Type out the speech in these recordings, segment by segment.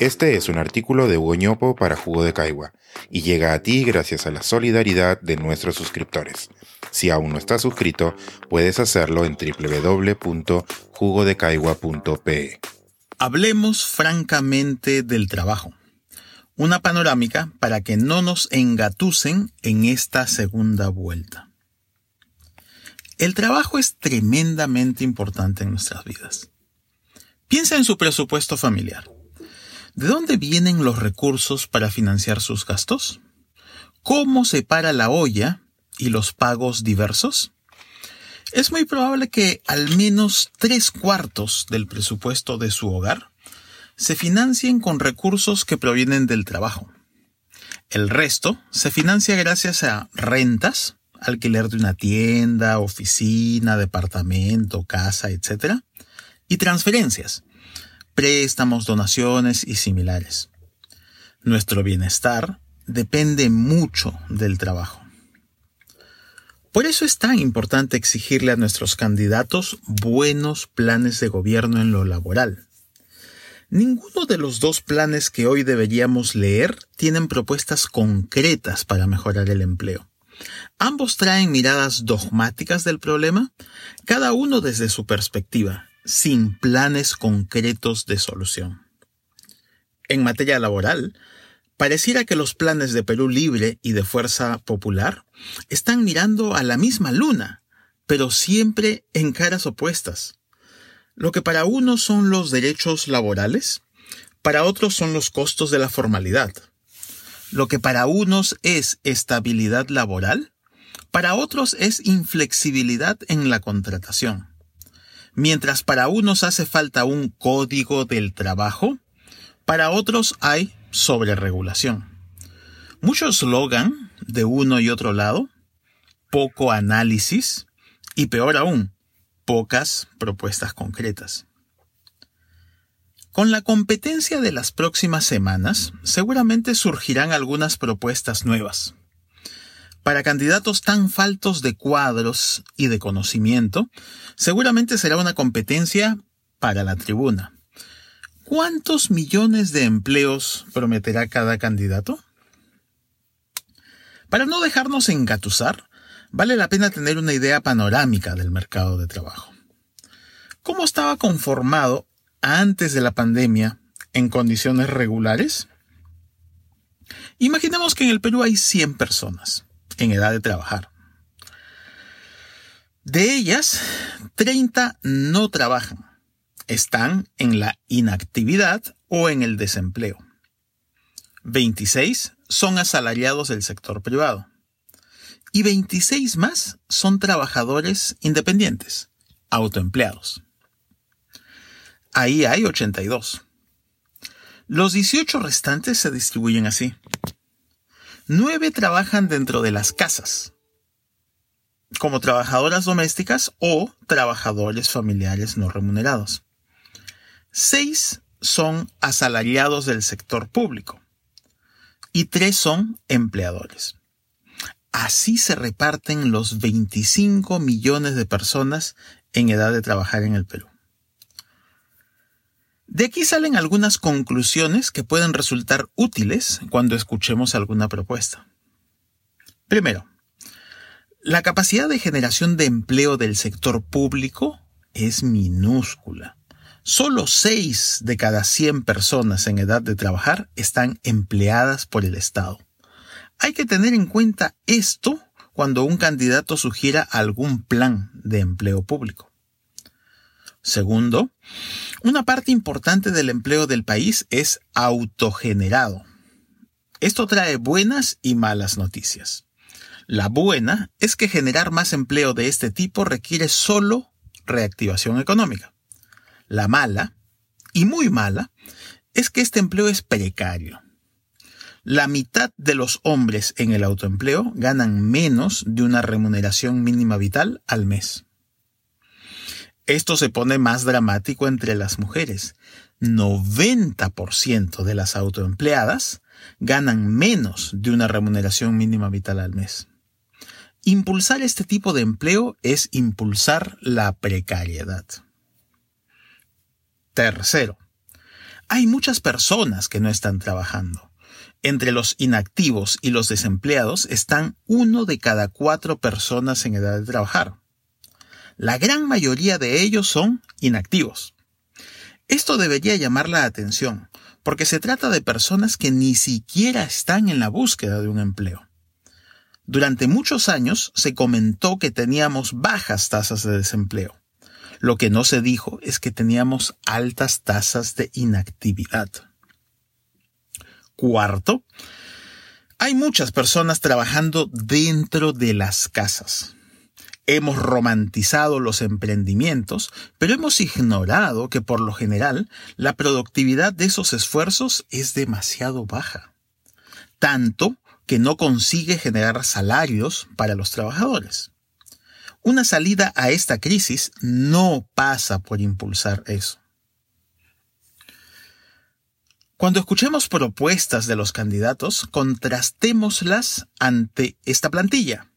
Este es un artículo de Hugo para Jugo de Caigua y llega a ti gracias a la solidaridad de nuestros suscriptores. Si aún no estás suscrito, puedes hacerlo en www.jugodecaigua.pe. Hablemos francamente del trabajo. Una panorámica para que no nos engatusen en esta segunda vuelta. El trabajo es tremendamente importante en nuestras vidas. Piensa en su presupuesto familiar. ¿De dónde vienen los recursos para financiar sus gastos? ¿Cómo se para la olla y los pagos diversos? Es muy probable que al menos tres cuartos del presupuesto de su hogar se financien con recursos que provienen del trabajo. El resto se financia gracias a rentas, alquiler de una tienda, oficina, departamento, casa, etc. Y transferencias, préstamos, donaciones y similares. Nuestro bienestar depende mucho del trabajo. Por eso es tan importante exigirle a nuestros candidatos buenos planes de gobierno en lo laboral. Ninguno de los dos planes que hoy deberíamos leer tienen propuestas concretas para mejorar el empleo. Ambos traen miradas dogmáticas del problema, cada uno desde su perspectiva, sin planes concretos de solución. En materia laboral, pareciera que los planes de Perú Libre y de Fuerza Popular están mirando a la misma luna, pero siempre en caras opuestas. Lo que para unos son los derechos laborales, para otros son los costos de la formalidad. Lo que para unos es estabilidad laboral, para otros es inflexibilidad en la contratación. Mientras para unos hace falta un código del trabajo, para otros hay sobreregulación. Mucho eslogan de uno y otro lado, poco análisis y peor aún, pocas propuestas concretas. Con la competencia de las próximas semanas, seguramente surgirán algunas propuestas nuevas. Para candidatos tan faltos de cuadros y de conocimiento, seguramente será una competencia para la tribuna. ¿Cuántos millones de empleos prometerá cada candidato? Para no dejarnos engatusar, vale la pena tener una idea panorámica del mercado de trabajo. ¿Cómo estaba conformado antes de la pandemia en condiciones regulares? Imaginemos que en el Perú hay 100 personas en edad de trabajar. De ellas, 30 no trabajan. Están en la inactividad o en el desempleo. 26 son asalariados del sector privado. Y 26 más son trabajadores independientes, autoempleados. Ahí hay 82. Los 18 restantes se distribuyen así. Nueve trabajan dentro de las casas, como trabajadoras domésticas o trabajadores familiares no remunerados. Seis son asalariados del sector público y tres son empleadores. Así se reparten los 25 millones de personas en edad de trabajar en el Perú. De aquí salen algunas conclusiones que pueden resultar útiles cuando escuchemos alguna propuesta. Primero, la capacidad de generación de empleo del sector público es minúscula. Solo 6 de cada 100 personas en edad de trabajar están empleadas por el Estado. Hay que tener en cuenta esto cuando un candidato sugiera algún plan de empleo público. Segundo, una parte importante del empleo del país es autogenerado. Esto trae buenas y malas noticias. La buena es que generar más empleo de este tipo requiere solo reactivación económica. La mala, y muy mala, es que este empleo es precario. La mitad de los hombres en el autoempleo ganan menos de una remuneración mínima vital al mes. Esto se pone más dramático entre las mujeres. 90% de las autoempleadas ganan menos de una remuneración mínima vital al mes. Impulsar este tipo de empleo es impulsar la precariedad. Tercero, hay muchas personas que no están trabajando. Entre los inactivos y los desempleados están uno de cada cuatro personas en edad de trabajar. La gran mayoría de ellos son inactivos. Esto debería llamar la atención, porque se trata de personas que ni siquiera están en la búsqueda de un empleo. Durante muchos años se comentó que teníamos bajas tasas de desempleo. Lo que no se dijo es que teníamos altas tasas de inactividad. Cuarto, hay muchas personas trabajando dentro de las casas. Hemos romantizado los emprendimientos, pero hemos ignorado que por lo general la productividad de esos esfuerzos es demasiado baja. Tanto que no consigue generar salarios para los trabajadores. Una salida a esta crisis no pasa por impulsar eso. Cuando escuchemos propuestas de los candidatos, contrastémoslas ante esta plantilla.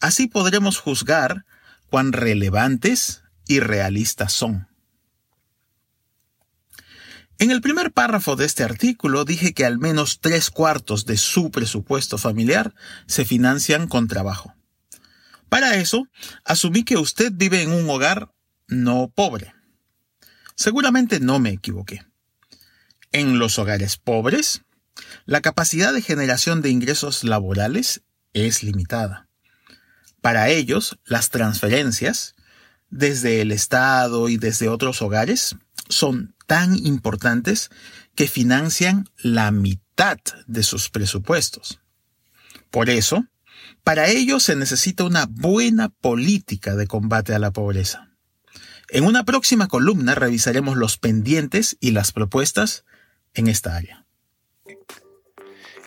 Así podremos juzgar cuán relevantes y realistas son. En el primer párrafo de este artículo dije que al menos tres cuartos de su presupuesto familiar se financian con trabajo. Para eso, asumí que usted vive en un hogar no pobre. Seguramente no me equivoqué. En los hogares pobres, la capacidad de generación de ingresos laborales es limitada. Para ellos, las transferencias, desde el Estado y desde otros hogares, son tan importantes que financian la mitad de sus presupuestos. Por eso, para ello se necesita una buena política de combate a la pobreza. En una próxima columna revisaremos los pendientes y las propuestas en esta área.